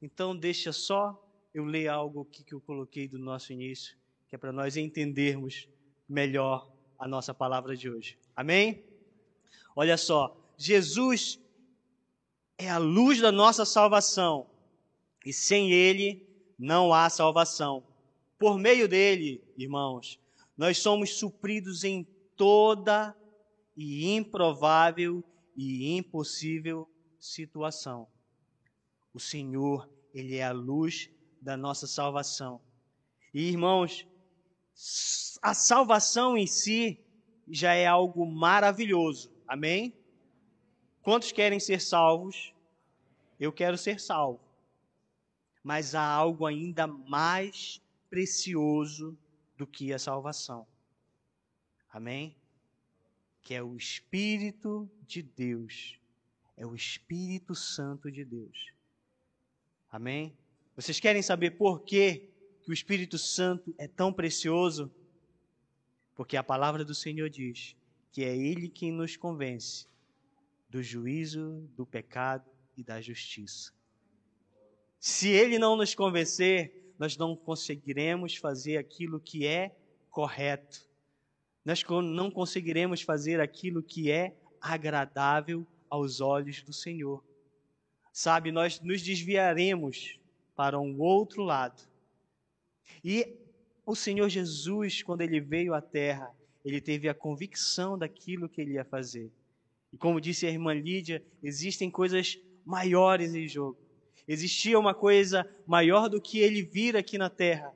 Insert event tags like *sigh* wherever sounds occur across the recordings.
Então, deixa só eu ler algo aqui que eu coloquei do nosso início, que é para nós entendermos melhor a nossa palavra de hoje. Amém? Olha só, Jesus é a luz da nossa salvação e sem Ele não há salvação. Por meio dele, irmãos, nós somos supridos em toda e improvável e impossível situação. O Senhor, Ele é a luz da nossa salvação. E, irmãos, a salvação em si já é algo maravilhoso. Amém? Quantos querem ser salvos? Eu quero ser salvo. Mas há algo ainda mais precioso do que a salvação. Amém? Que é o Espírito de Deus. É o Espírito Santo de Deus. Amém? Vocês querem saber por que, que o Espírito Santo é tão precioso? Porque a palavra do Senhor diz que é Ele quem nos convence do juízo, do pecado e da justiça. Se Ele não nos convencer, nós não conseguiremos fazer aquilo que é correto. Nós não conseguiremos fazer aquilo que é agradável aos olhos do Senhor. Sabe, nós nos desviaremos para um outro lado. E o Senhor Jesus, quando ele veio à terra, ele teve a convicção daquilo que ele ia fazer. E como disse a irmã Lídia, existem coisas maiores em jogo. Existia uma coisa maior do que ele vir aqui na terra.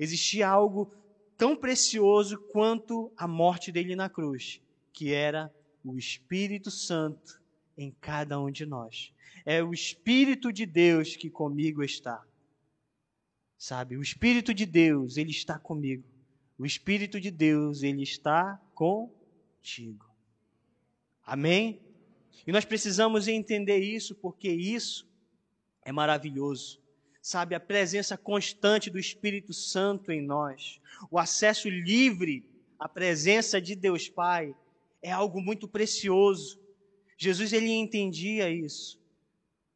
Existia algo tão precioso quanto a morte dele na cruz, que era o Espírito Santo em cada um de nós. É o Espírito de Deus que comigo está. Sabe, o Espírito de Deus, ele está comigo. O Espírito de Deus, ele está contigo. Amém? E nós precisamos entender isso, porque isso é maravilhoso. Sabe, a presença constante do Espírito Santo em nós, o acesso livre à presença de Deus Pai, é algo muito precioso. Jesus ele entendia isso.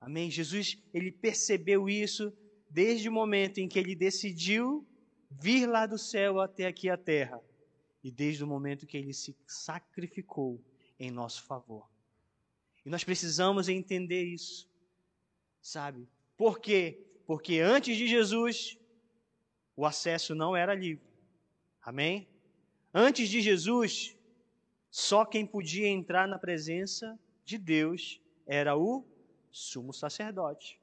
Amém? Jesus ele percebeu isso desde o momento em que ele decidiu vir lá do céu até aqui à terra e desde o momento que ele se sacrificou em nosso favor. E nós precisamos entender isso sabe? Por quê? Porque antes de Jesus, o acesso não era livre. Amém? Antes de Jesus, só quem podia entrar na presença de Deus era o sumo sacerdote.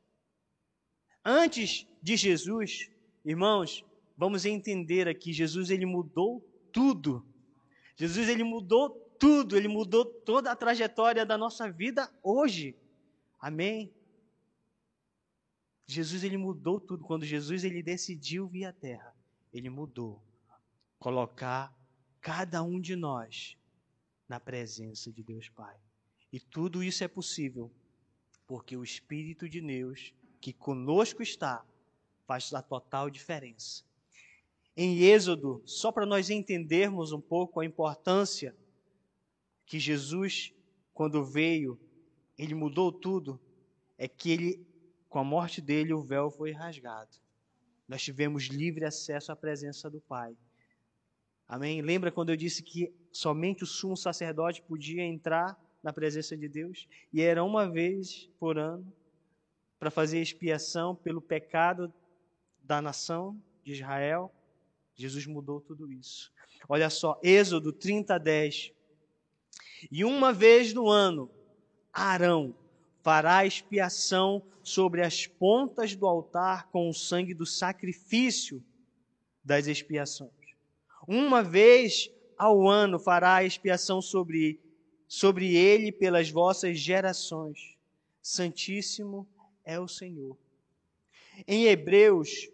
Antes de Jesus, irmãos, vamos entender aqui, Jesus ele mudou tudo. Jesus ele mudou tudo, ele mudou toda a trajetória da nossa vida hoje. Amém? Jesus ele mudou tudo. Quando Jesus ele decidiu vir à terra, ele mudou. Colocar cada um de nós na presença de Deus Pai. E tudo isso é possível porque o Espírito de Deus que conosco está faz a total diferença. Em Êxodo, só para nós entendermos um pouco a importância que Jesus, quando veio, ele mudou tudo, é que ele com a morte dele, o véu foi rasgado. Nós tivemos livre acesso à presença do Pai. Amém? Lembra quando eu disse que somente o sumo sacerdote podia entrar na presença de Deus? E era uma vez por ano para fazer expiação pelo pecado da nação de Israel. Jesus mudou tudo isso. Olha só, Êxodo 30, 10. E uma vez no ano, Arão fará expiação sobre as pontas do altar com o sangue do sacrifício das expiações. Uma vez ao ano fará expiação sobre, sobre ele pelas vossas gerações. Santíssimo é o Senhor. Em Hebreus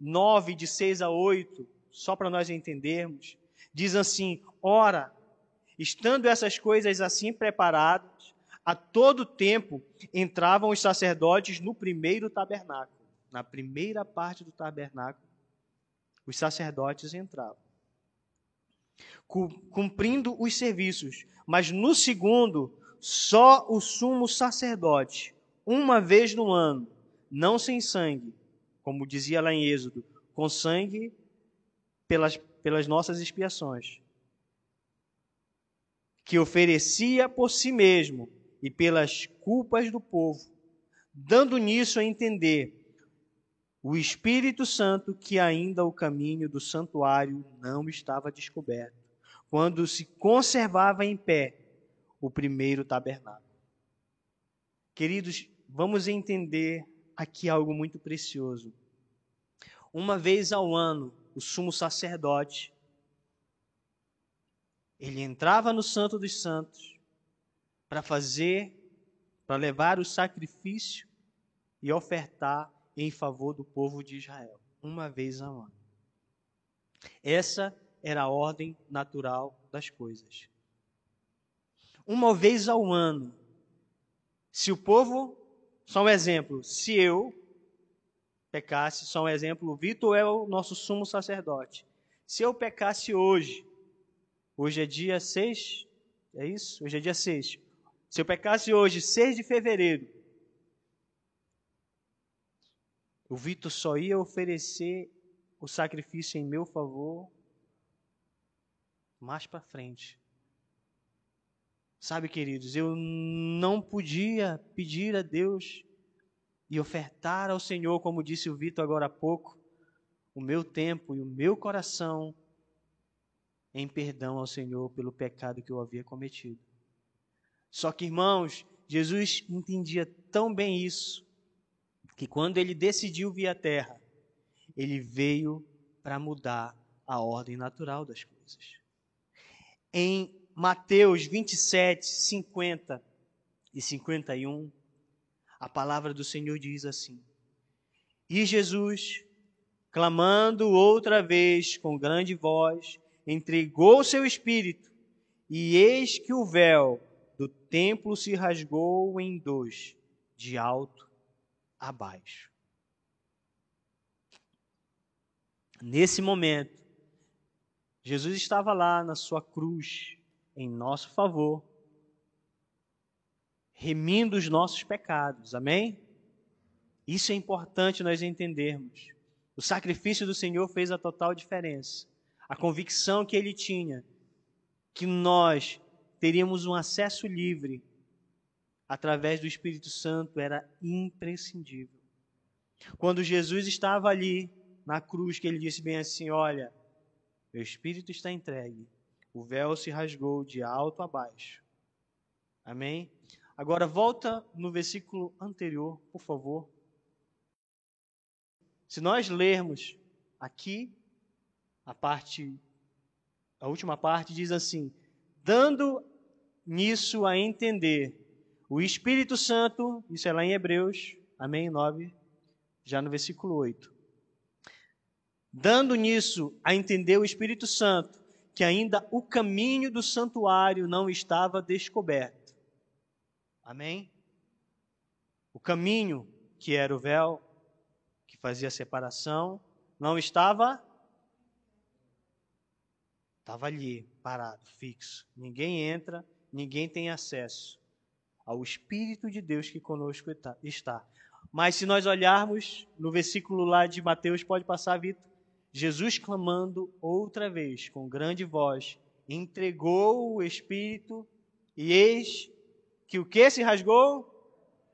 9, de 6 a 8, só para nós entendermos, diz assim: Ora, estando essas coisas assim preparadas, a todo tempo entravam os sacerdotes no primeiro tabernáculo. Na primeira parte do tabernáculo, os sacerdotes entravam, cumprindo os serviços. Mas no segundo, só o sumo sacerdote, uma vez no ano, não sem sangue, como dizia lá em Êxodo, com sangue pelas, pelas nossas expiações, que oferecia por si mesmo e pelas culpas do povo, dando nisso a entender o Espírito Santo que ainda o caminho do santuário não estava descoberto, quando se conservava em pé o primeiro tabernáculo. Queridos, vamos entender aqui algo muito precioso. Uma vez ao ano, o sumo sacerdote ele entrava no Santo dos Santos para fazer, para levar o sacrifício e ofertar em favor do povo de Israel, uma vez ao ano. Essa era a ordem natural das coisas. Uma vez ao ano, se o povo, só um exemplo, se eu pecasse, só um exemplo, o Vitor é o nosso sumo sacerdote. Se eu pecasse hoje, hoje é dia 6, é isso? Hoje é dia 6. Se eu pecasse hoje, 6 de fevereiro, o Vitor só ia oferecer o sacrifício em meu favor mais para frente. Sabe, queridos, eu não podia pedir a Deus e ofertar ao Senhor, como disse o Vitor agora há pouco, o meu tempo e o meu coração em perdão ao Senhor pelo pecado que eu havia cometido. Só que, irmãos, Jesus entendia tão bem isso, que quando ele decidiu vir à terra, ele veio para mudar a ordem natural das coisas. Em Mateus 27, 50 e 51, a palavra do Senhor diz assim: E Jesus, clamando outra vez com grande voz, entregou seu espírito, e eis que o véu do templo se rasgou em dois, de alto a baixo. Nesse momento, Jesus estava lá na sua cruz, em nosso favor, remindo os nossos pecados. Amém? Isso é importante nós entendermos. O sacrifício do Senhor fez a total diferença. A convicção que ele tinha que nós teríamos um acesso livre através do Espírito Santo era imprescindível. Quando Jesus estava ali na cruz, que ele disse bem assim: Olha, meu espírito está entregue, o véu se rasgou de alto a baixo. Amém? Agora volta no versículo anterior, por favor. Se nós lermos aqui a parte a última parte diz assim: dando nisso a entender o Espírito Santo, isso é lá em Hebreus, amém, 9, já no versículo 8. Dando nisso a entender o Espírito Santo que ainda o caminho do santuário não estava descoberto. Amém? O caminho, que era o véu, que fazia a separação, não estava. Estava ali, parado, fixo. Ninguém entra, ninguém tem acesso ao Espírito de Deus que conosco está. Mas se nós olharmos no versículo lá de Mateus, pode passar, Vitor Jesus clamando outra vez com grande voz, entregou o Espírito e eis que o que se rasgou?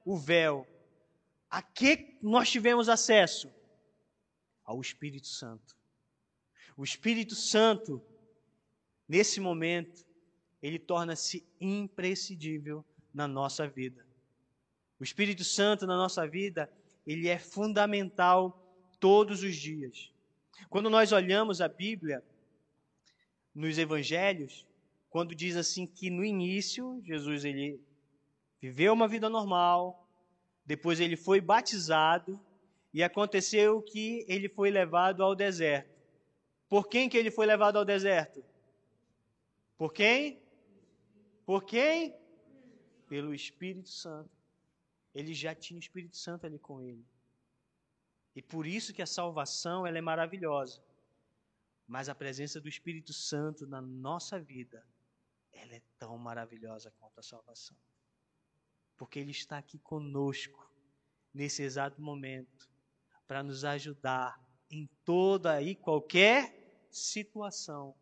O véu. A que nós tivemos acesso? Ao Espírito Santo. O Espírito Santo, nesse momento, ele torna-se imprescindível na nossa vida. O Espírito Santo na nossa vida, ele é fundamental todos os dias. Quando nós olhamos a Bíblia, nos evangelhos, quando diz assim que no início Jesus ele viveu uma vida normal, depois ele foi batizado e aconteceu que ele foi levado ao deserto. Por quem que ele foi levado ao deserto? Por quem? Por quem? Pelo Espírito Santo. Ele já tinha o Espírito Santo ali com ele. E por isso que a salvação ela é maravilhosa. Mas a presença do Espírito Santo na nossa vida, ela é tão maravilhosa quanto a salvação. Porque ele está aqui conosco, nesse exato momento para nos ajudar em toda e qualquer situação,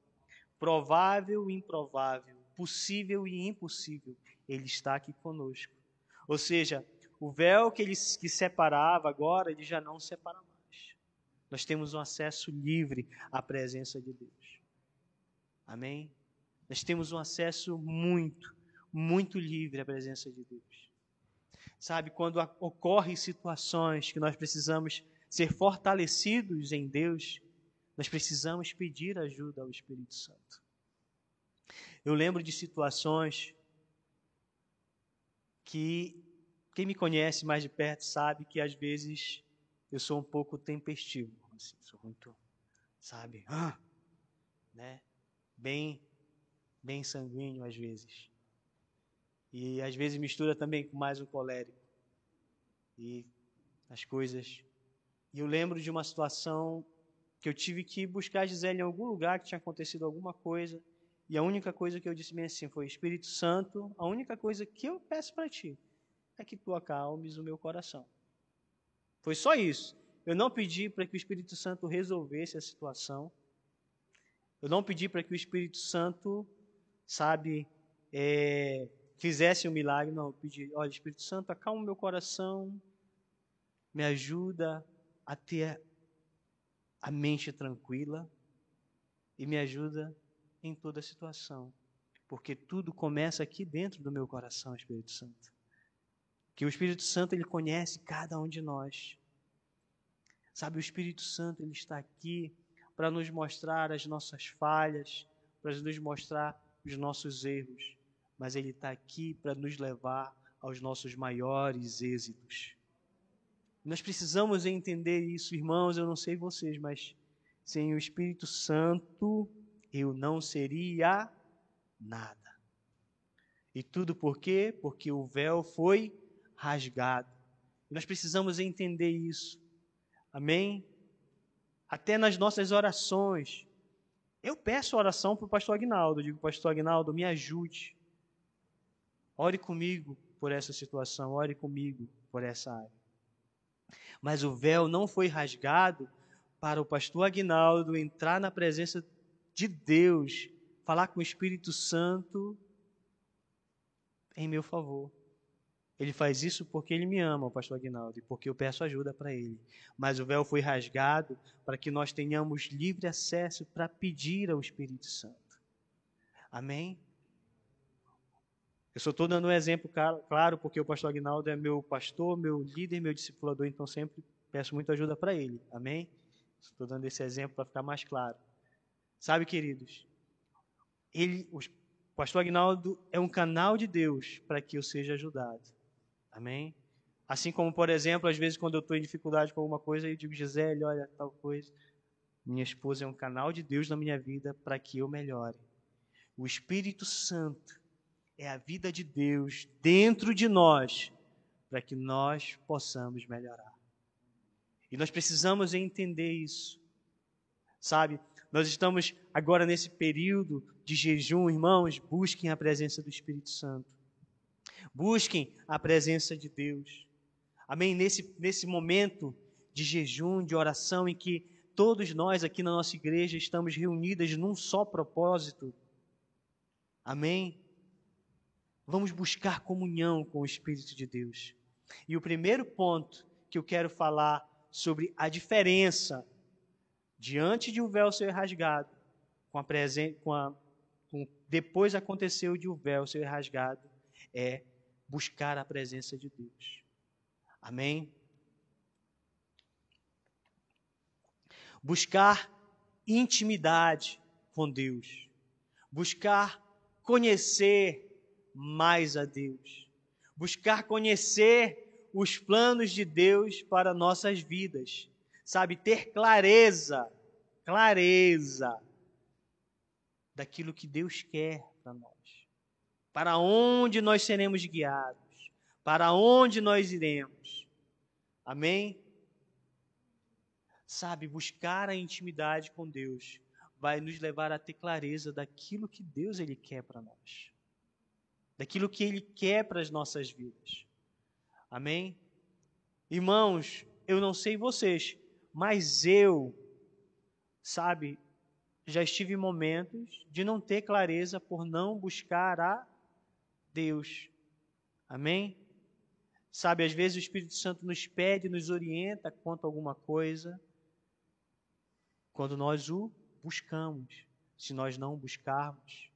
provável e improvável, possível e impossível, Ele está aqui conosco. Ou seja, o véu que ele que separava agora, ele já não separa mais. Nós temos um acesso livre à presença de Deus. Amém? Nós temos um acesso muito, muito livre à presença de Deus. Sabe, quando ocorrem situações que nós precisamos ser fortalecidos em Deus, nós precisamos pedir ajuda ao Espírito Santo. Eu lembro de situações que quem me conhece mais de perto sabe que às vezes eu sou um pouco tempestivo, assim, sou muito, sabe, ah, né? Bem, bem sanguíneo às vezes. E às vezes mistura também com mais um colérico. E as coisas. E eu lembro de uma situação que eu tive que buscar a Gisele em algum lugar que tinha acontecido alguma coisa. E a única coisa que eu disse bem assim foi: Espírito Santo, a única coisa que eu peço para ti é que tu acalmes o meu coração. Foi só isso. Eu não pedi para que o Espírito Santo resolvesse a situação. Eu não pedi para que o Espírito Santo, sabe, é, fizesse um milagre. Não, eu pedi, olha, Espírito Santo, acalma o meu coração, me ajuda a ter a mente tranquila e me ajuda em toda situação. Porque tudo começa aqui dentro do meu coração, Espírito Santo. Que o Espírito Santo ele conhece cada um de nós. Sabe, o Espírito Santo ele está aqui para nos mostrar as nossas falhas, para nos mostrar os nossos erros, mas ele está aqui para nos levar aos nossos maiores êxitos. Nós precisamos entender isso, irmãos. Eu não sei vocês, mas sem o Espírito Santo eu não seria nada. E tudo por quê? Porque o véu foi rasgado. Nós precisamos entender isso. Amém? Até nas nossas orações. Eu peço oração para o pastor Agnaldo. Eu digo, pastor Agnaldo, me ajude. Ore comigo por essa situação. Ore comigo por essa área. Mas o véu não foi rasgado para o pastor Agnaldo entrar na presença de Deus, falar com o Espírito Santo em meu favor. Ele faz isso porque ele me ama, o pastor Aguinaldo, e porque eu peço ajuda para ele. Mas o véu foi rasgado para que nós tenhamos livre acesso para pedir ao Espírito Santo. Amém? Eu só estou dando um exemplo claro, porque o pastor Aguinaldo é meu pastor, meu líder, meu discipulador, então sempre peço muita ajuda para ele. Amém? Estou dando esse exemplo para ficar mais claro. Sabe, queridos, ele, o pastor Aguinaldo é um canal de Deus para que eu seja ajudado. Amém? Assim como, por exemplo, às vezes quando eu estou em dificuldade com alguma coisa, eu digo, Gisele, olha, tal coisa. Minha esposa é um canal de Deus na minha vida para que eu melhore. O Espírito Santo é a vida de Deus dentro de nós para que nós possamos melhorar. E nós precisamos entender isso. Sabe? Nós estamos agora nesse período de jejum, irmãos, busquem a presença do Espírito Santo. Busquem a presença de Deus. Amém? Nesse, nesse momento de jejum, de oração, em que todos nós aqui na nossa igreja estamos reunidos num só propósito. Amém? Vamos buscar comunhão com o Espírito de Deus. E o primeiro ponto que eu quero falar sobre a diferença diante de um véu ser rasgado, com a com a, com, depois aconteceu de o véu ser rasgado, é buscar a presença de Deus. Amém? Buscar intimidade com Deus. Buscar conhecer mais a Deus. Buscar conhecer os planos de Deus para nossas vidas. Sabe, ter clareza, clareza daquilo que Deus quer para nós para onde nós seremos guiados, para onde nós iremos. Amém? Sabe, buscar a intimidade com Deus vai nos levar a ter clareza daquilo que Deus ele quer para nós. Daquilo que ele quer para as nossas vidas. Amém? Irmãos, eu não sei vocês, mas eu, sabe, já estive em momentos de não ter clareza por não buscar a Deus. Amém? Sabe, às vezes o Espírito Santo nos pede, nos orienta quanto a alguma coisa, quando nós o buscamos. Se nós não buscarmos,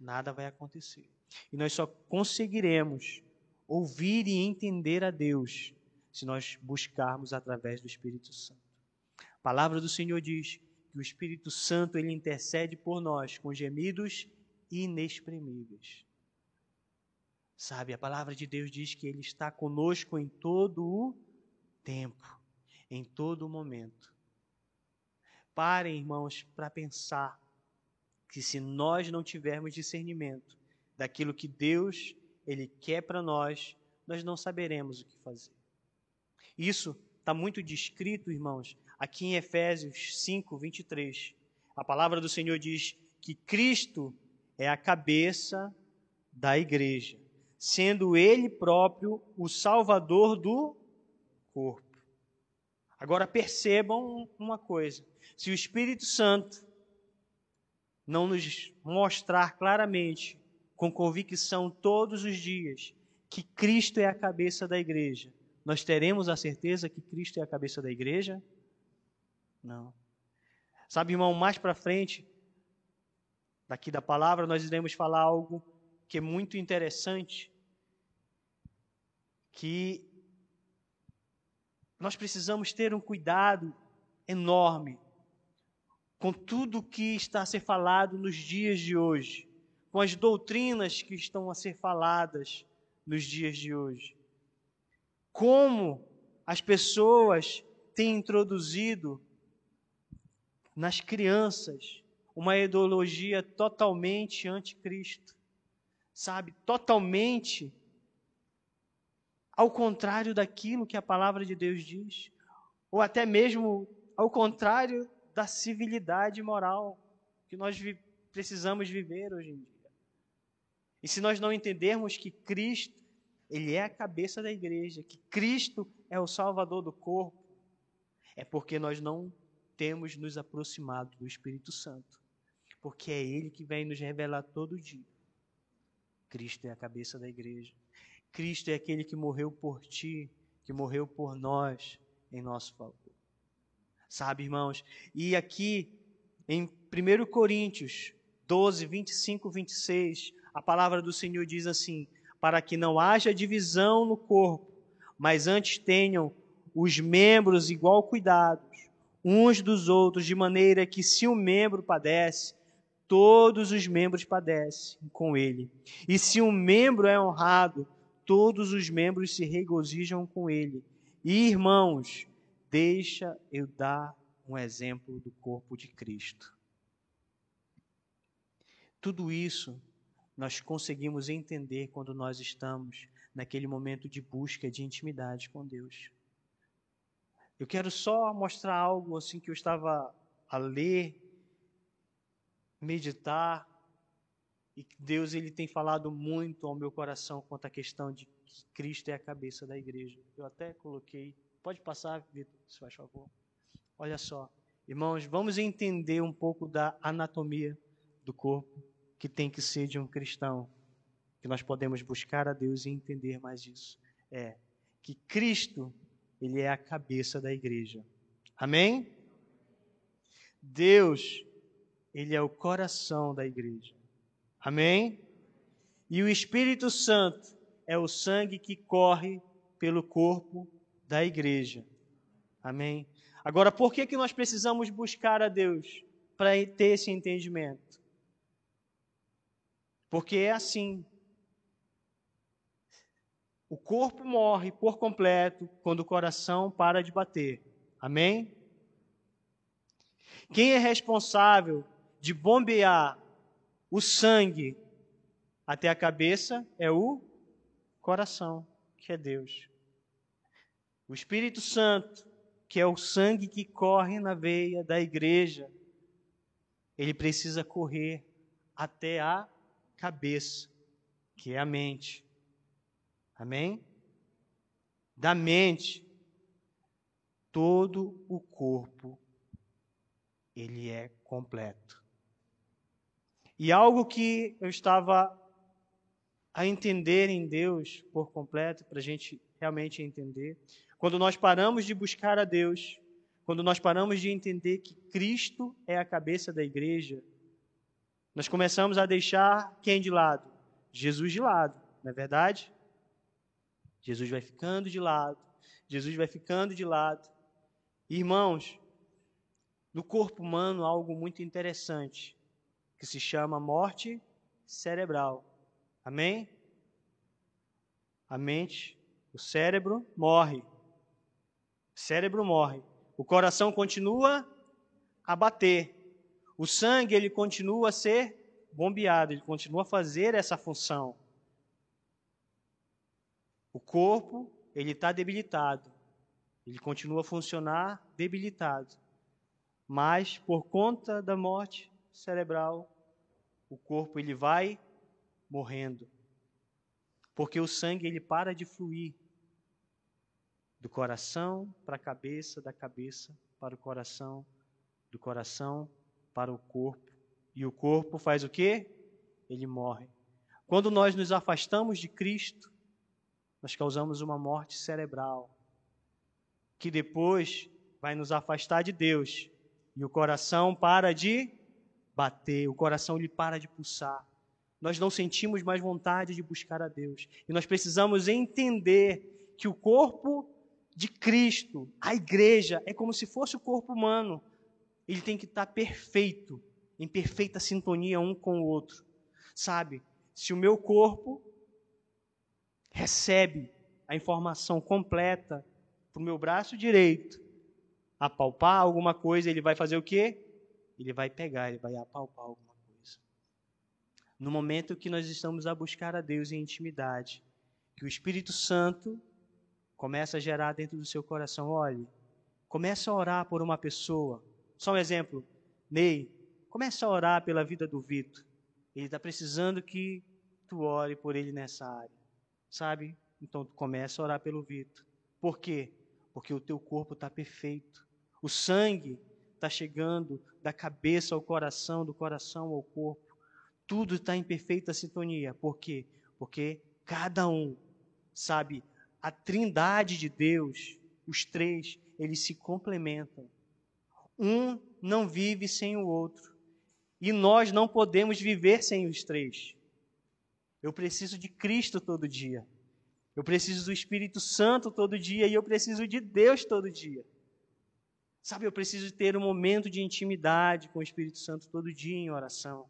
nada vai acontecer. E nós só conseguiremos ouvir e entender a Deus se nós buscarmos através do Espírito Santo. A palavra do Senhor diz que o Espírito Santo ele intercede por nós com gemidos inexprimíveis. Sabe, a palavra de Deus diz que Ele está conosco em todo o tempo, em todo o momento. Parem, irmãos, para pensar que se nós não tivermos discernimento daquilo que Deus Ele quer para nós, nós não saberemos o que fazer. Isso está muito descrito, irmãos, aqui em Efésios 5, 23. A palavra do Senhor diz que Cristo é a cabeça da igreja sendo ele próprio o salvador do corpo. Agora percebam uma coisa: se o Espírito Santo não nos mostrar claramente, com convicção todos os dias, que Cristo é a cabeça da igreja, nós teremos a certeza que Cristo é a cabeça da igreja? Não. Sabe, irmão, mais para frente, daqui da palavra, nós iremos falar algo que é muito interessante, que nós precisamos ter um cuidado enorme com tudo que está a ser falado nos dias de hoje, com as doutrinas que estão a ser faladas nos dias de hoje. Como as pessoas têm introduzido nas crianças uma ideologia totalmente anticristo sabe, totalmente ao contrário daquilo que a palavra de Deus diz, ou até mesmo ao contrário da civilidade moral que nós vi precisamos viver hoje em dia. E se nós não entendermos que Cristo, ele é a cabeça da igreja, que Cristo é o salvador do corpo, é porque nós não temos nos aproximado do Espírito Santo, porque é ele que vem nos revelar todo dia Cristo é a cabeça da igreja. Cristo é aquele que morreu por ti, que morreu por nós em nosso favor. Sabe, irmãos? E aqui em 1 Coríntios 12, 25, 26, a palavra do Senhor diz assim: para que não haja divisão no corpo, mas antes tenham os membros igual cuidados uns dos outros, de maneira que se um membro padece, todos os membros padecem com ele. E se um membro é honrado, todos os membros se regozijam com ele. E, irmãos, deixa eu dar um exemplo do corpo de Cristo. Tudo isso nós conseguimos entender quando nós estamos naquele momento de busca de intimidade com Deus. Eu quero só mostrar algo assim que eu estava a ler meditar e Deus ele tem falado muito ao meu coração quanto à questão de que Cristo é a cabeça da igreja. Eu até coloquei, pode passar, Vitor, se faz favor. Olha só, irmãos, vamos entender um pouco da anatomia do corpo que tem que ser de um cristão, que nós podemos buscar a Deus e entender mais isso. É que Cristo, ele é a cabeça da igreja. Amém? Deus ele é o coração da igreja. Amém? E o Espírito Santo é o sangue que corre pelo corpo da igreja. Amém? Agora, por que, que nós precisamos buscar a Deus para ter esse entendimento? Porque é assim. O corpo morre por completo quando o coração para de bater. Amém? Quem é responsável de bombear o sangue até a cabeça é o coração, que é Deus. O Espírito Santo, que é o sangue que corre na veia da igreja, ele precisa correr até a cabeça, que é a mente. Amém? Da mente, todo o corpo ele é completo. E algo que eu estava a entender em Deus por completo, para a gente realmente entender, quando nós paramos de buscar a Deus, quando nós paramos de entender que Cristo é a cabeça da igreja, nós começamos a deixar quem de lado? Jesus de lado, não é verdade? Jesus vai ficando de lado, Jesus vai ficando de lado. Irmãos, no corpo humano há algo muito interessante que se chama morte cerebral. Amém? A mente, o cérebro morre. O cérebro morre. O coração continua a bater. O sangue ele continua a ser bombeado, ele continua a fazer essa função. O corpo ele está debilitado, ele continua a funcionar debilitado. Mas por conta da morte cerebral, o corpo ele vai morrendo. Porque o sangue ele para de fluir do coração para a cabeça, da cabeça para o coração, do coração para o corpo. E o corpo faz o quê? Ele morre. Quando nós nos afastamos de Cristo, nós causamos uma morte cerebral, que depois vai nos afastar de Deus. E o coração para de bater, o coração lhe para de pulsar. Nós não sentimos mais vontade de buscar a Deus. E nós precisamos entender que o corpo de Cristo, a igreja, é como se fosse o corpo humano. Ele tem que estar perfeito, em perfeita sintonia um com o outro. Sabe? Se o meu corpo recebe a informação completa para o meu braço direito, apalpar alguma coisa, ele vai fazer o quê? ele vai pegar, ele vai apalpar alguma coisa. No momento que nós estamos a buscar a Deus em intimidade, que o Espírito Santo começa a gerar dentro do seu coração, olhe, começa a orar por uma pessoa. Só um exemplo, Ney, começa a orar pela vida do Vitor. Ele está precisando que tu ore por ele nessa área, sabe? Então tu começa a orar pelo Vitor. Por quê? Porque o teu corpo está perfeito. O sangue está chegando da cabeça ao coração, do coração ao corpo. Tudo está em perfeita sintonia. Por quê? Porque cada um, sabe, a trindade de Deus, os três, eles se complementam. Um não vive sem o outro. E nós não podemos viver sem os três. Eu preciso de Cristo todo dia. Eu preciso do Espírito Santo todo dia e eu preciso de Deus todo dia. Sabe, eu preciso ter um momento de intimidade com o Espírito Santo todo dia em oração.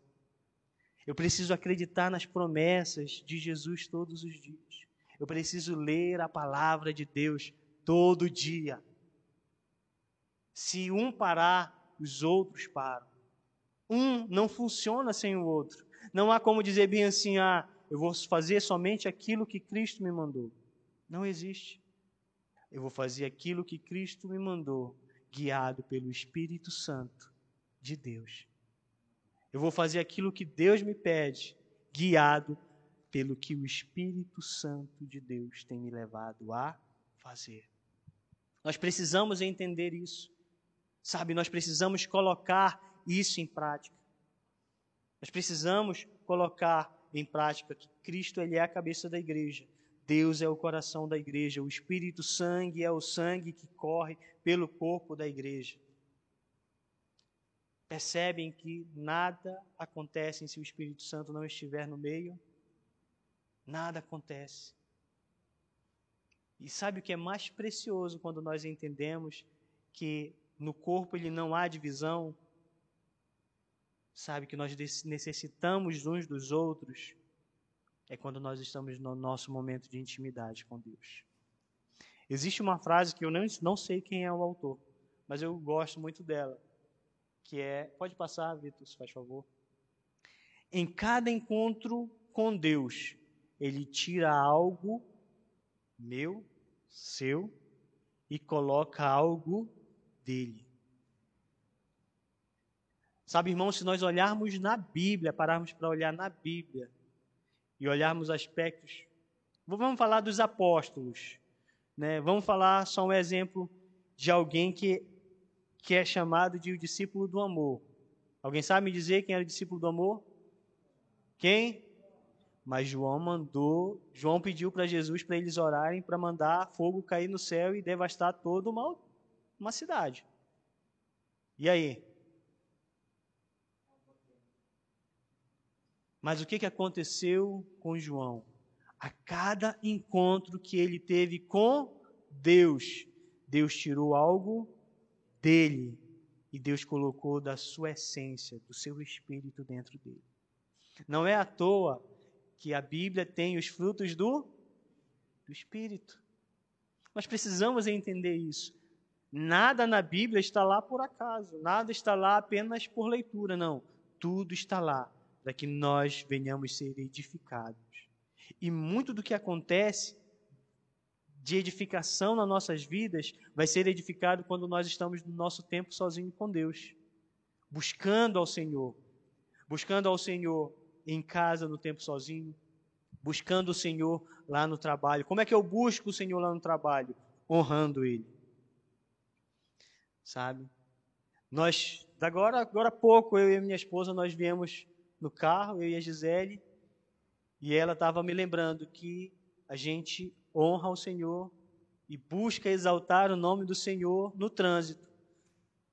Eu preciso acreditar nas promessas de Jesus todos os dias. Eu preciso ler a palavra de Deus todo dia. Se um parar, os outros param. Um não funciona sem o outro. Não há como dizer bem assim, ah, eu vou fazer somente aquilo que Cristo me mandou. Não existe. Eu vou fazer aquilo que Cristo me mandou guiado pelo Espírito Santo de Deus. Eu vou fazer aquilo que Deus me pede, guiado pelo que o Espírito Santo de Deus tem me levado a fazer. Nós precisamos entender isso. Sabe, nós precisamos colocar isso em prática. Nós precisamos colocar em prática que Cristo ele é a cabeça da igreja Deus é o coração da igreja, o Espírito Sangue é o sangue que corre pelo corpo da igreja. Percebem que nada acontece se o Espírito Santo não estiver no meio? Nada acontece. E sabe o que é mais precioso quando nós entendemos que no corpo ele não há divisão? Sabe que nós necessitamos uns dos outros? é quando nós estamos no nosso momento de intimidade com Deus. Existe uma frase que eu não, não sei quem é o autor, mas eu gosto muito dela, que é, pode passar, Vitor, se faz favor. Em cada encontro com Deus, ele tira algo meu, seu, e coloca algo dele. Sabe, irmão, se nós olharmos na Bíblia, pararmos para olhar na Bíblia, e olharmos aspectos. Vamos falar dos apóstolos. Né? Vamos falar só um exemplo de alguém que, que é chamado de o discípulo do amor. Alguém sabe me dizer quem era o discípulo do amor? Quem? Mas João mandou, João pediu para Jesus para eles orarem para mandar fogo cair no céu e devastar toda uma, uma cidade. E aí? Mas o que, que aconteceu com João? A cada encontro que ele teve com Deus, Deus tirou algo dele e Deus colocou da sua essência, do seu espírito dentro dele. Não é à toa que a Bíblia tem os frutos do, do espírito. Nós precisamos entender isso. Nada na Bíblia está lá por acaso, nada está lá apenas por leitura, não. Tudo está lá para que nós venhamos ser edificados. E muito do que acontece de edificação nas nossas vidas vai ser edificado quando nós estamos no nosso tempo sozinho com Deus, buscando ao Senhor, buscando ao Senhor em casa no tempo sozinho, buscando o Senhor lá no trabalho. Como é que eu busco o Senhor lá no trabalho? Honrando Ele. Sabe? Nós, agora, agora há pouco, eu e minha esposa, nós viemos no carro, eu e a Gisele, e ela estava me lembrando que a gente honra o Senhor e busca exaltar o nome do Senhor no trânsito.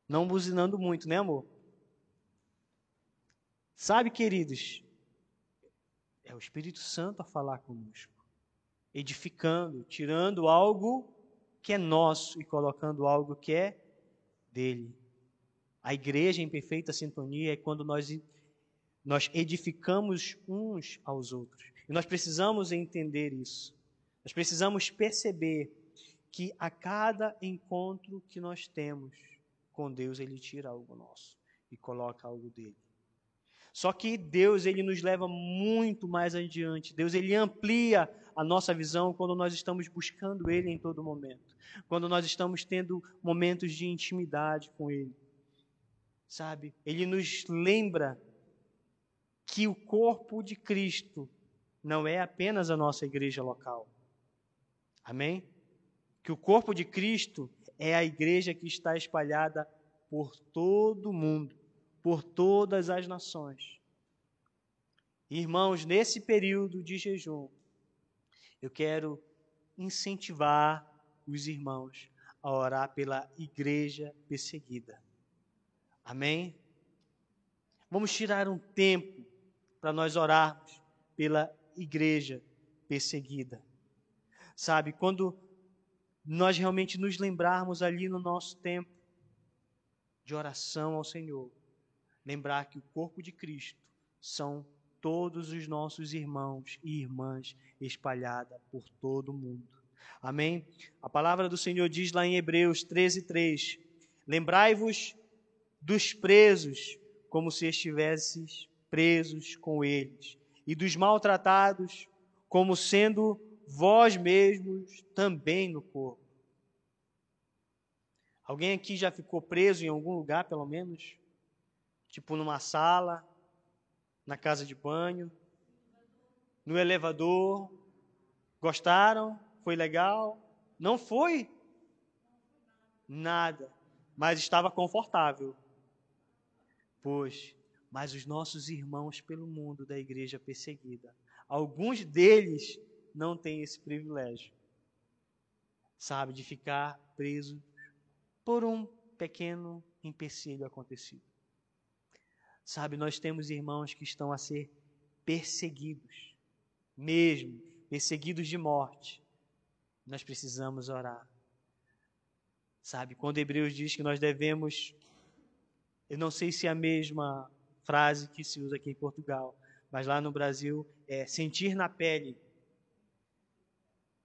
Não buzinando muito, né, amor? Sabe, queridos, é o Espírito Santo a falar conosco, edificando, tirando algo que é nosso e colocando algo que é dele. A igreja em perfeita sintonia é quando nós nós edificamos uns aos outros. E nós precisamos entender isso. Nós precisamos perceber que a cada encontro que nós temos com Deus, Ele tira algo nosso e coloca algo dele. Só que Deus, Ele nos leva muito mais adiante. Deus, Ele amplia a nossa visão quando nós estamos buscando Ele em todo momento. Quando nós estamos tendo momentos de intimidade com Ele. Sabe? Ele nos lembra que o corpo de Cristo não é apenas a nossa igreja local. Amém? Que o corpo de Cristo é a igreja que está espalhada por todo o mundo, por todas as nações. Irmãos, nesse período de jejum, eu quero incentivar os irmãos a orar pela igreja perseguida. Amém? Vamos tirar um tempo para nós orarmos pela igreja perseguida. Sabe, quando nós realmente nos lembrarmos ali no nosso tempo de oração ao Senhor, lembrar que o corpo de Cristo são todos os nossos irmãos e irmãs espalhada por todo o mundo. Amém? A palavra do Senhor diz lá em Hebreus 13, 3: Lembrai-vos dos presos, como se estivesses presos com eles, e dos maltratados, como sendo vós mesmos também no corpo. Alguém aqui já ficou preso em algum lugar, pelo menos? Tipo numa sala, na casa de banho, no elevador. Gostaram? Foi legal? Não foi? Nada. Mas estava confortável. Pois mas os nossos irmãos pelo mundo da igreja perseguida. Alguns deles não têm esse privilégio, sabe, de ficar preso por um pequeno empecilho acontecido. Sabe, nós temos irmãos que estão a ser perseguidos, mesmo perseguidos de morte. Nós precisamos orar. Sabe, quando Hebreus diz que nós devemos, eu não sei se é a mesma frase que se usa aqui em Portugal, mas lá no Brasil é sentir na pele.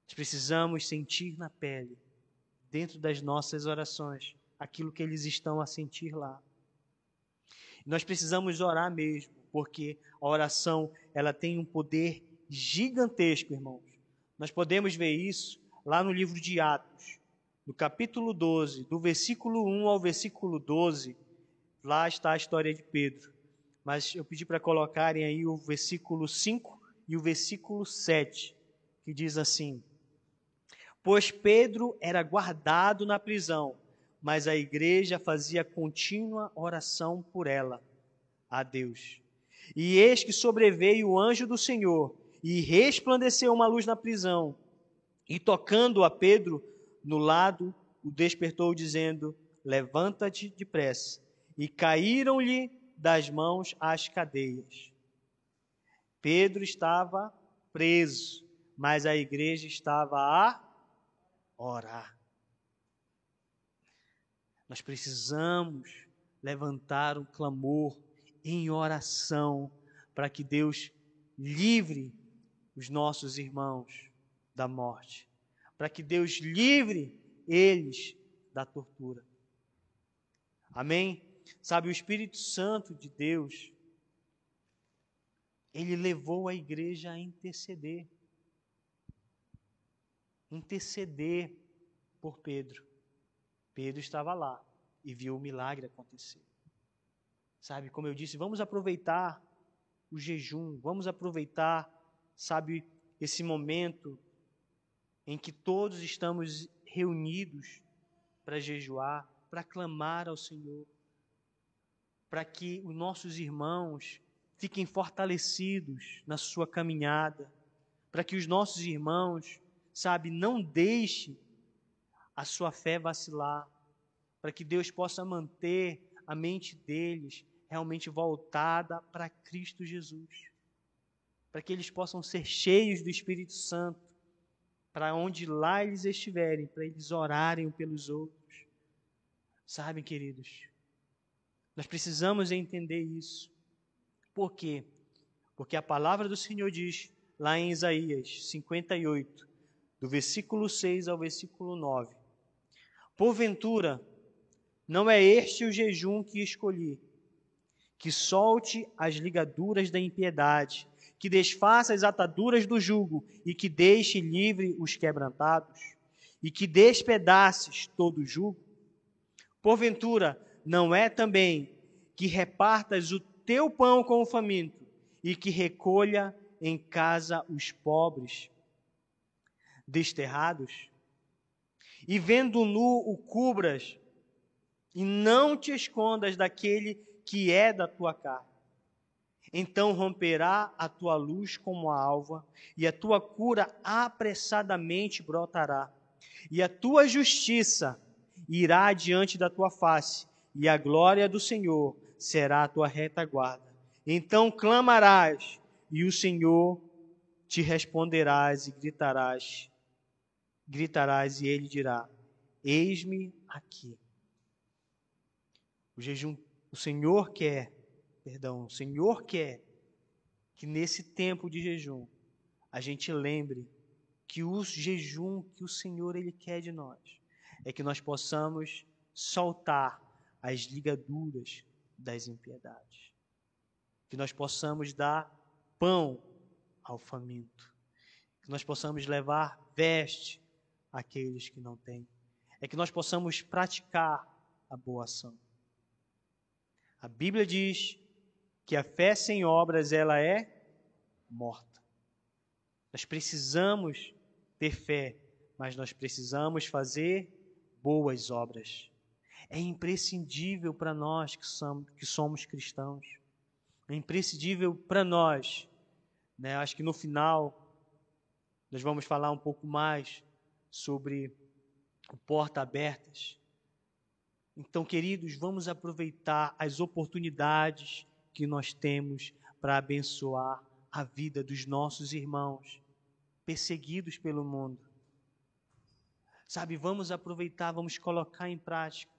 Nós precisamos sentir na pele, dentro das nossas orações, aquilo que eles estão a sentir lá. Nós precisamos orar mesmo, porque a oração ela tem um poder gigantesco, irmãos. Nós podemos ver isso lá no livro de Atos, no capítulo 12, do versículo 1 ao versículo 12. Lá está a história de Pedro mas eu pedi para colocarem aí o versículo 5 e o versículo 7, que diz assim: Pois Pedro era guardado na prisão, mas a igreja fazia contínua oração por ela a Deus. E eis que sobreveio o anjo do Senhor e resplandeceu uma luz na prisão. E tocando a Pedro no lado, o despertou, dizendo: Levanta-te depressa. E caíram-lhe das mãos as cadeias. Pedro estava preso, mas a igreja estava a orar. Nós precisamos levantar um clamor em oração para que Deus livre os nossos irmãos da morte, para que Deus livre eles da tortura. Amém? Sabe, o Espírito Santo de Deus, ele levou a igreja a interceder. Interceder por Pedro. Pedro estava lá e viu o milagre acontecer. Sabe, como eu disse, vamos aproveitar o jejum, vamos aproveitar, sabe, esse momento em que todos estamos reunidos para jejuar, para clamar ao Senhor, para que os nossos irmãos fiquem fortalecidos na sua caminhada, para que os nossos irmãos, sabe, não deixem a sua fé vacilar, para que Deus possa manter a mente deles realmente voltada para Cristo Jesus. Para que eles possam ser cheios do Espírito Santo, para onde lá eles estiverem, para eles orarem pelos outros. Sabem, queridos, nós precisamos entender isso. Por quê? Porque a palavra do Senhor diz, lá em Isaías 58, do versículo 6 ao versículo 9: Porventura, não é este o jejum que escolhi, que solte as ligaduras da impiedade, que desfaça as ataduras do jugo e que deixe livre os quebrantados, e que despedaces todo o jugo? Porventura, não é também que repartas o teu pão com o faminto e que recolha em casa os pobres desterrados? E vendo nu o cubras, e não te escondas daquele que é da tua carne. Então romperá a tua luz como a alva, e a tua cura apressadamente brotará, e a tua justiça irá diante da tua face, e a glória do Senhor será a tua retaguarda. Então clamarás, e o Senhor te responderás e gritarás, gritarás, e ele dirá: Eis-me aqui. O jejum o Senhor quer, perdão, o Senhor quer que nesse tempo de jejum a gente lembre que o jejum que o Senhor ele quer de nós é que nós possamos soltar as ligaduras das impiedades. Que nós possamos dar pão ao faminto. Que nós possamos levar veste àqueles que não têm. É que nós possamos praticar a boa ação. A Bíblia diz que a fé sem obras ela é morta. Nós precisamos ter fé, mas nós precisamos fazer boas obras. É imprescindível para nós que somos, que somos cristãos. É imprescindível para nós. Né? Acho que no final nós vamos falar um pouco mais sobre o porta abertas. Então, queridos, vamos aproveitar as oportunidades que nós temos para abençoar a vida dos nossos irmãos perseguidos pelo mundo. Sabe, vamos aproveitar, vamos colocar em prática,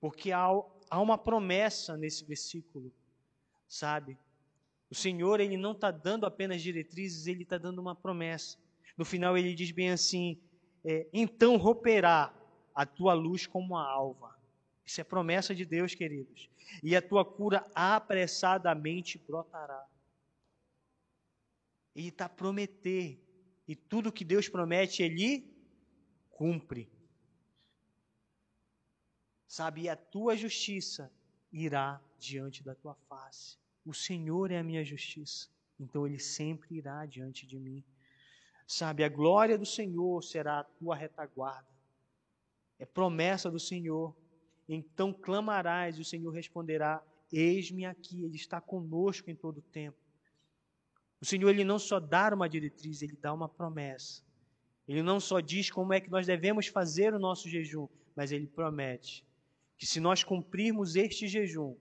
porque há, há uma promessa nesse versículo, sabe? O Senhor, Ele não está dando apenas diretrizes, Ele está dando uma promessa. No final, Ele diz bem assim: é, então romperá a tua luz como a alva. Isso é promessa de Deus, queridos. E a tua cura apressadamente brotará. Ele está prometer. E tudo que Deus promete, Ele cumpre. Sabe, e a tua justiça irá diante da tua face. O Senhor é a minha justiça, então Ele sempre irá diante de mim. Sabe, a glória do Senhor será a tua retaguarda. É promessa do Senhor. Então clamarás e o Senhor responderá: Eis-me aqui, Ele está conosco em todo o tempo. O Senhor ele não só dá uma diretriz, ele dá uma promessa. Ele não só diz como é que nós devemos fazer o nosso jejum, mas ele promete que se nós cumprirmos este jejum,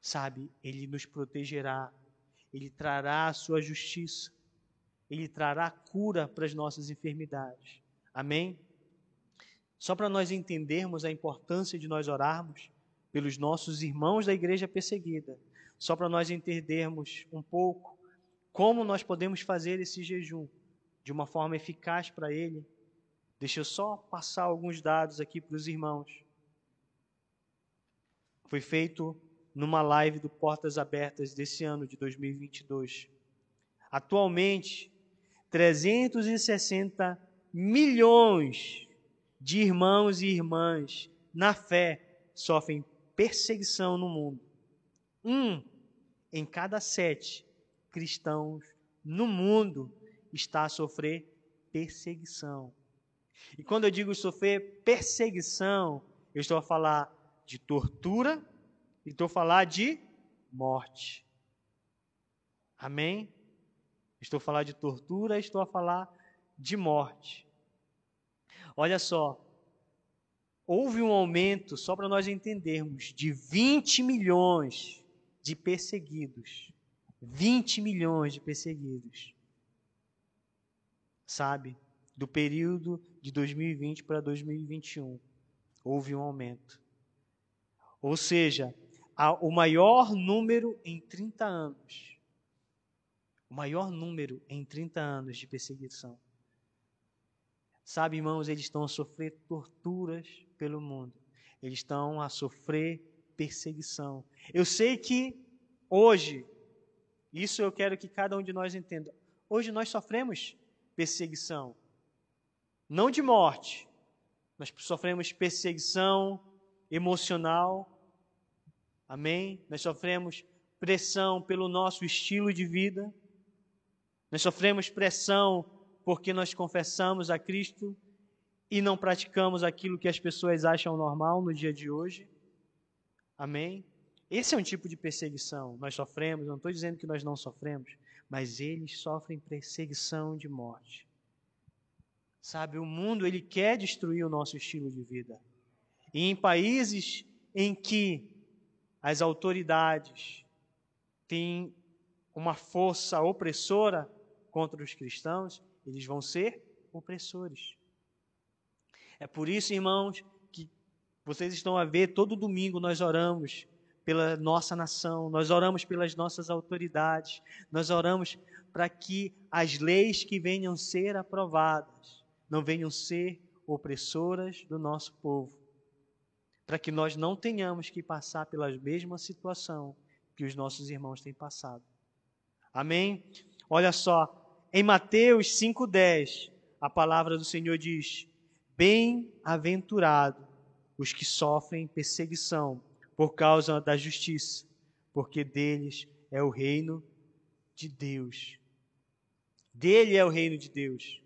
sabe, ele nos protegerá, ele trará a sua justiça, ele trará cura para as nossas enfermidades. Amém? Só para nós entendermos a importância de nós orarmos pelos nossos irmãos da igreja perseguida, só para nós entendermos um pouco como nós podemos fazer esse jejum de uma forma eficaz para ele. Deixa eu só passar alguns dados aqui para os irmãos. Foi feito numa live do Portas Abertas desse ano de 2022. Atualmente, 360 milhões de irmãos e irmãs na fé sofrem perseguição no mundo. Um em cada sete cristãos no mundo está a sofrer perseguição. E quando eu digo sofrer perseguição, eu estou a falar de tortura e estou a falar de morte. Amém? Estou a falar de tortura, estou a falar de morte. Olha só, houve um aumento, só para nós entendermos, de 20 milhões de perseguidos. 20 milhões de perseguidos. Sabe? Do período de 2020 para 2021, houve um aumento. Ou seja, o maior número em 30 anos. O maior número em 30 anos de perseguição. Sabe, irmãos, eles estão a sofrer torturas pelo mundo. Eles estão a sofrer perseguição. Eu sei que hoje, isso eu quero que cada um de nós entenda. Hoje nós sofremos perseguição. Não de morte. Nós sofremos perseguição emocional. Amém? Nós sofremos pressão pelo nosso estilo de vida. Nós sofremos pressão porque nós confessamos a Cristo e não praticamos aquilo que as pessoas acham normal no dia de hoje. Amém? Esse é um tipo de perseguição. Nós sofremos, não estou dizendo que nós não sofremos, mas eles sofrem perseguição de morte. Sabe, o mundo ele quer destruir o nosso estilo de vida. E em países em que as autoridades têm uma força opressora contra os cristãos, eles vão ser opressores. É por isso, irmãos, que vocês estão a ver, todo domingo nós oramos pela nossa nação, nós oramos pelas nossas autoridades, nós oramos para que as leis que venham ser aprovadas não venham ser opressoras do nosso povo, para que nós não tenhamos que passar pela mesma situação que os nossos irmãos têm passado. Amém? Olha só, em Mateus 5,10, a palavra do Senhor diz: Bem-aventurado os que sofrem perseguição por causa da justiça, porque deles é o reino de Deus. Dele é o reino de Deus.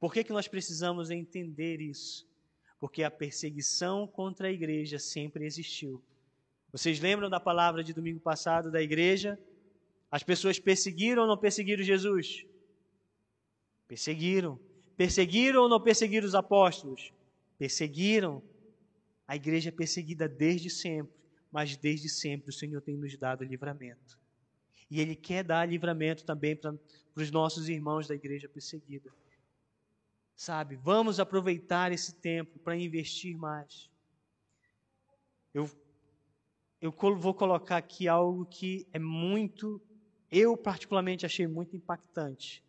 Por que, que nós precisamos entender isso? Porque a perseguição contra a igreja sempre existiu. Vocês lembram da palavra de domingo passado da igreja? As pessoas perseguiram ou não perseguiram Jesus? Perseguiram. Perseguiram ou não perseguiram os apóstolos? Perseguiram. A igreja é perseguida desde sempre, mas desde sempre o Senhor tem nos dado livramento. E Ele quer dar livramento também para os nossos irmãos da igreja perseguida. Sabe, vamos aproveitar esse tempo para investir mais. Eu, eu vou colocar aqui algo que é muito eu particularmente achei muito impactante.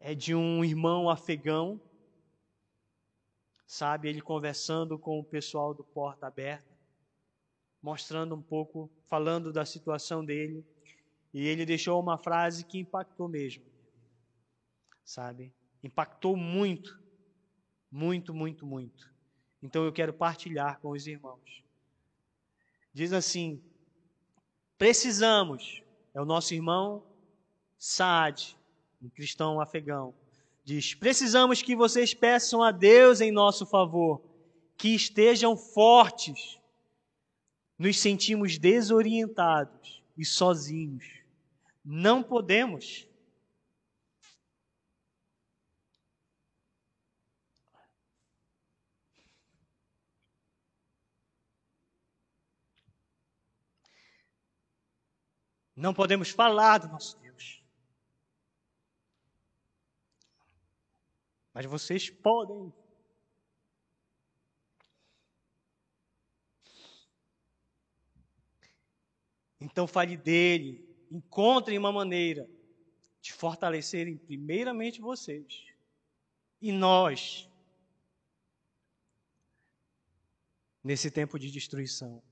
É de um irmão afegão, sabe, ele conversando com o pessoal do Porta Aberta, mostrando um pouco, falando da situação dele, e ele deixou uma frase que impactou mesmo, sabe? Impactou muito, muito, muito, muito. Então eu quero partilhar com os irmãos. Diz assim: Precisamos, é o nosso irmão Saad, um cristão afegão. diz: Precisamos que vocês peçam a Deus em nosso favor, que estejam fortes. Nos sentimos desorientados e sozinhos. Não podemos. Não podemos falar do nosso Deus. Mas vocês podem. Então fale dele, encontrem uma maneira de fortalecerem primeiramente vocês e nós nesse tempo de destruição.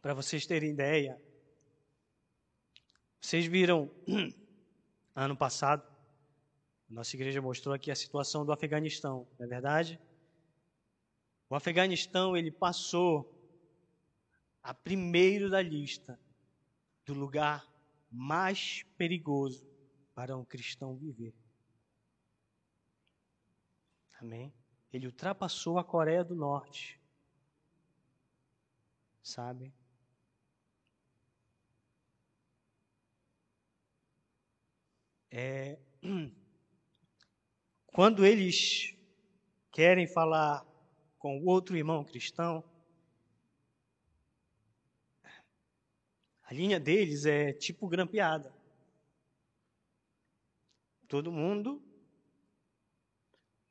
Para vocês terem ideia, vocês viram *clears throat* ano passado, nossa igreja mostrou aqui a situação do Afeganistão, não é verdade? O Afeganistão ele passou a primeiro da lista do lugar mais perigoso para um cristão viver. Amém? Ele ultrapassou a Coreia do Norte. Sabe? É, *clears throat* quando eles querem falar com outro irmão cristão, a linha deles é tipo grampeada. Todo mundo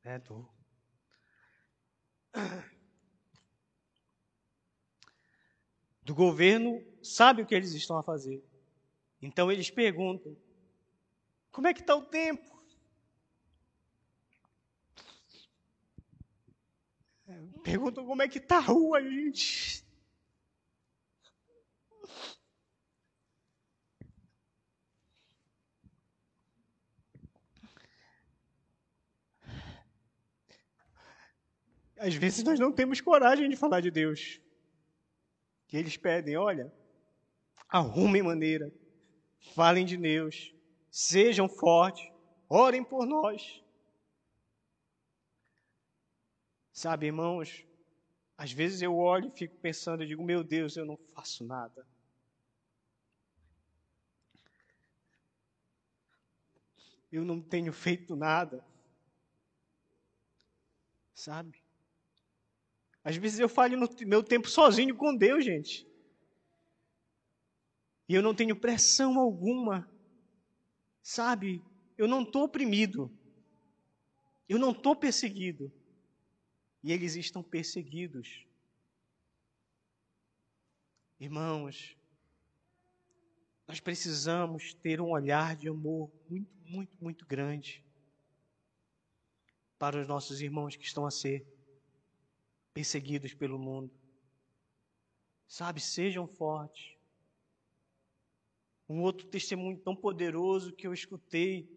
é do *clears throat* do governo sabe o que eles estão a fazer. Então eles perguntam: como é que está o tempo? Perguntam como é que está a rua, gente. Às vezes nós não temos coragem de falar de Deus. Que eles pedem, olha, arrumem maneira, falem de Deus, sejam fortes, orem por nós. Sabe, irmãos, às vezes eu olho e fico pensando, eu digo, meu Deus, eu não faço nada. Eu não tenho feito nada. Sabe? Às vezes eu falho no meu tempo sozinho com Deus, gente. E eu não tenho pressão alguma Sabe, eu não estou oprimido. Eu não estou perseguido. E eles estão perseguidos. Irmãos, nós precisamos ter um olhar de amor muito, muito, muito grande para os nossos irmãos que estão a ser perseguidos pelo mundo. Sabe, sejam fortes. Um outro testemunho tão poderoso que eu escutei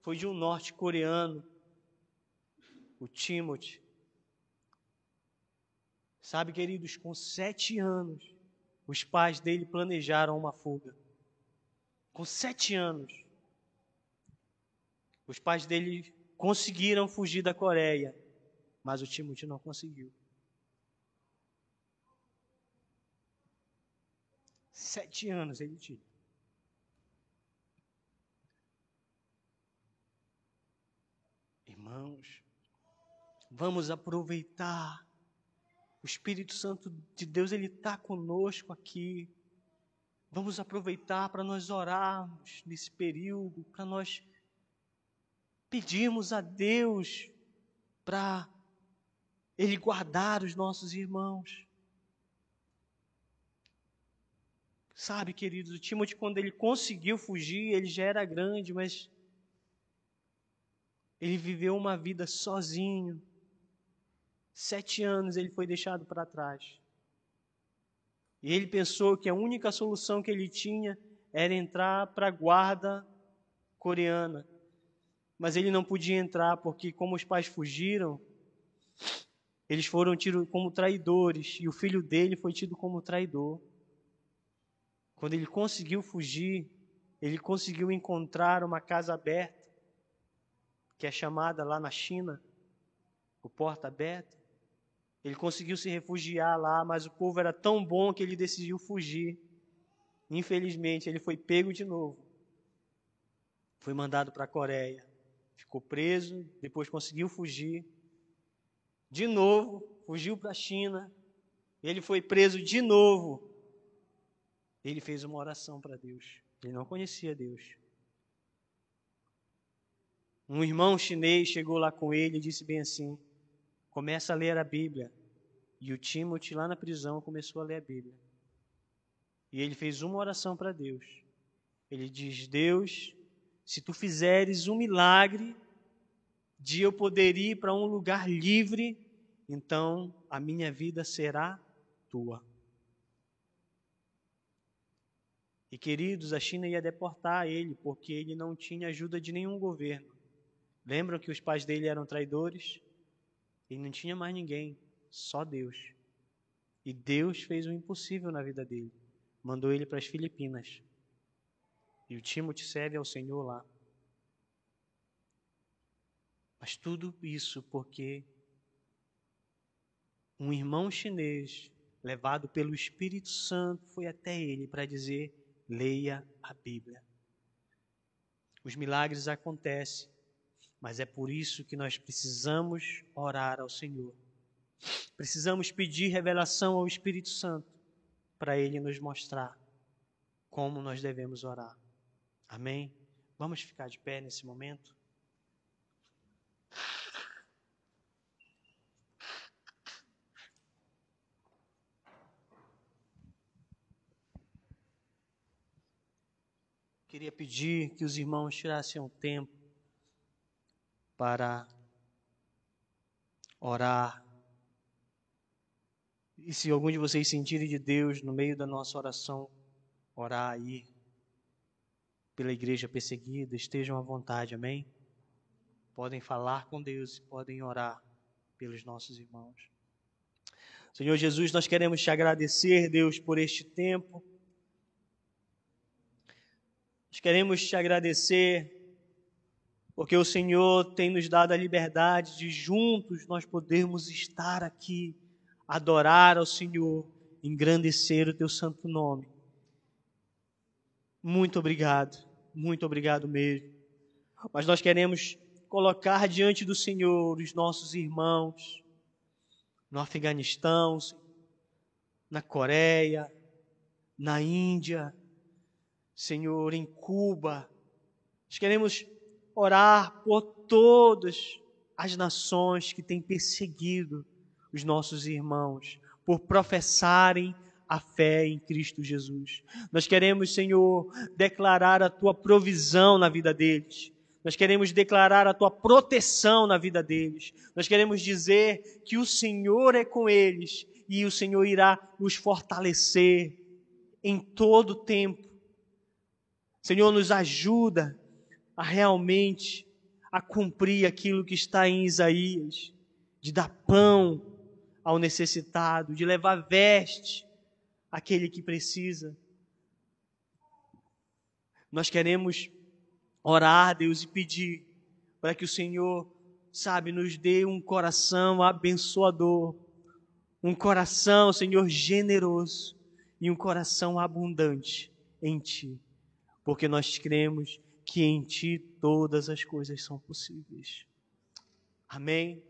foi de um norte-coreano, o Timothy. Sabe, queridos, com sete anos, os pais dele planejaram uma fuga. Com sete anos, os pais dele conseguiram fugir da Coreia, mas o Timothy não conseguiu. Sete anos ele tinha. Irmãos, vamos aproveitar. O Espírito Santo de Deus, ele está conosco aqui. Vamos aproveitar para nós orarmos nesse período, para nós pedirmos a Deus para Ele guardar os nossos irmãos. Sabe, queridos, o Timothy, quando ele conseguiu fugir, ele já era grande, mas ele viveu uma vida sozinho. Sete anos ele foi deixado para trás. E ele pensou que a única solução que ele tinha era entrar para a guarda coreana. Mas ele não podia entrar porque, como os pais fugiram, eles foram tidos como traidores e o filho dele foi tido como traidor. Quando ele conseguiu fugir, ele conseguiu encontrar uma casa aberta, que é chamada lá na China, o Porta Aberta. Ele conseguiu se refugiar lá, mas o povo era tão bom que ele decidiu fugir. Infelizmente, ele foi pego de novo. Foi mandado para a Coreia. Ficou preso, depois conseguiu fugir. De novo, fugiu para a China. Ele foi preso de novo. Ele fez uma oração para Deus. Ele não conhecia Deus. Um irmão chinês chegou lá com ele e disse bem assim: começa a ler a Bíblia. E o Timothy, lá na prisão, começou a ler a Bíblia. E ele fez uma oração para Deus. Ele diz: Deus, se tu fizeres um milagre de eu poder ir para um lugar livre, então a minha vida será tua. E queridos, a China ia deportar ele porque ele não tinha ajuda de nenhum governo. Lembram que os pais dele eram traidores? Ele não tinha mais ninguém, só Deus. E Deus fez o impossível na vida dele. Mandou ele para as Filipinas. E o Timothy serve ao Senhor lá. Mas tudo isso porque um irmão chinês, levado pelo Espírito Santo, foi até ele para dizer: leia a Bíblia. Os milagres acontecem mas é por isso que nós precisamos orar ao Senhor. Precisamos pedir revelação ao Espírito Santo para ele nos mostrar como nós devemos orar. Amém? Vamos ficar de pé nesse momento? Queria pedir que os irmãos tirassem um tempo para orar. E se algum de vocês sentirem de Deus no meio da nossa oração, orar aí pela igreja perseguida, estejam à vontade, amém? Podem falar com Deus, podem orar pelos nossos irmãos. Senhor Jesus, nós queremos te agradecer, Deus, por este tempo. Nós queremos te agradecer porque o Senhor tem nos dado a liberdade de juntos nós podermos estar aqui, adorar ao Senhor, engrandecer o teu santo nome. Muito obrigado, muito obrigado mesmo. Mas nós queremos colocar diante do Senhor os nossos irmãos no Afeganistão, na Coreia, na Índia, Senhor, em Cuba. Nós queremos orar por todas as nações que têm perseguido os nossos irmãos, por professarem a fé em Cristo Jesus. Nós queremos, Senhor, declarar a tua provisão na vida deles. Nós queremos declarar a tua proteção na vida deles. Nós queremos dizer que o Senhor é com eles e o Senhor irá os fortalecer em todo o tempo. Senhor, nos ajuda a realmente a cumprir aquilo que está em Isaías, de dar pão ao necessitado, de levar veste àquele que precisa. Nós queremos orar, Deus, e pedir para que o Senhor, sabe, nos dê um coração abençoador, um coração, Senhor, generoso e um coração abundante em Ti, porque nós cremos que em ti todas as coisas são possíveis. Amém.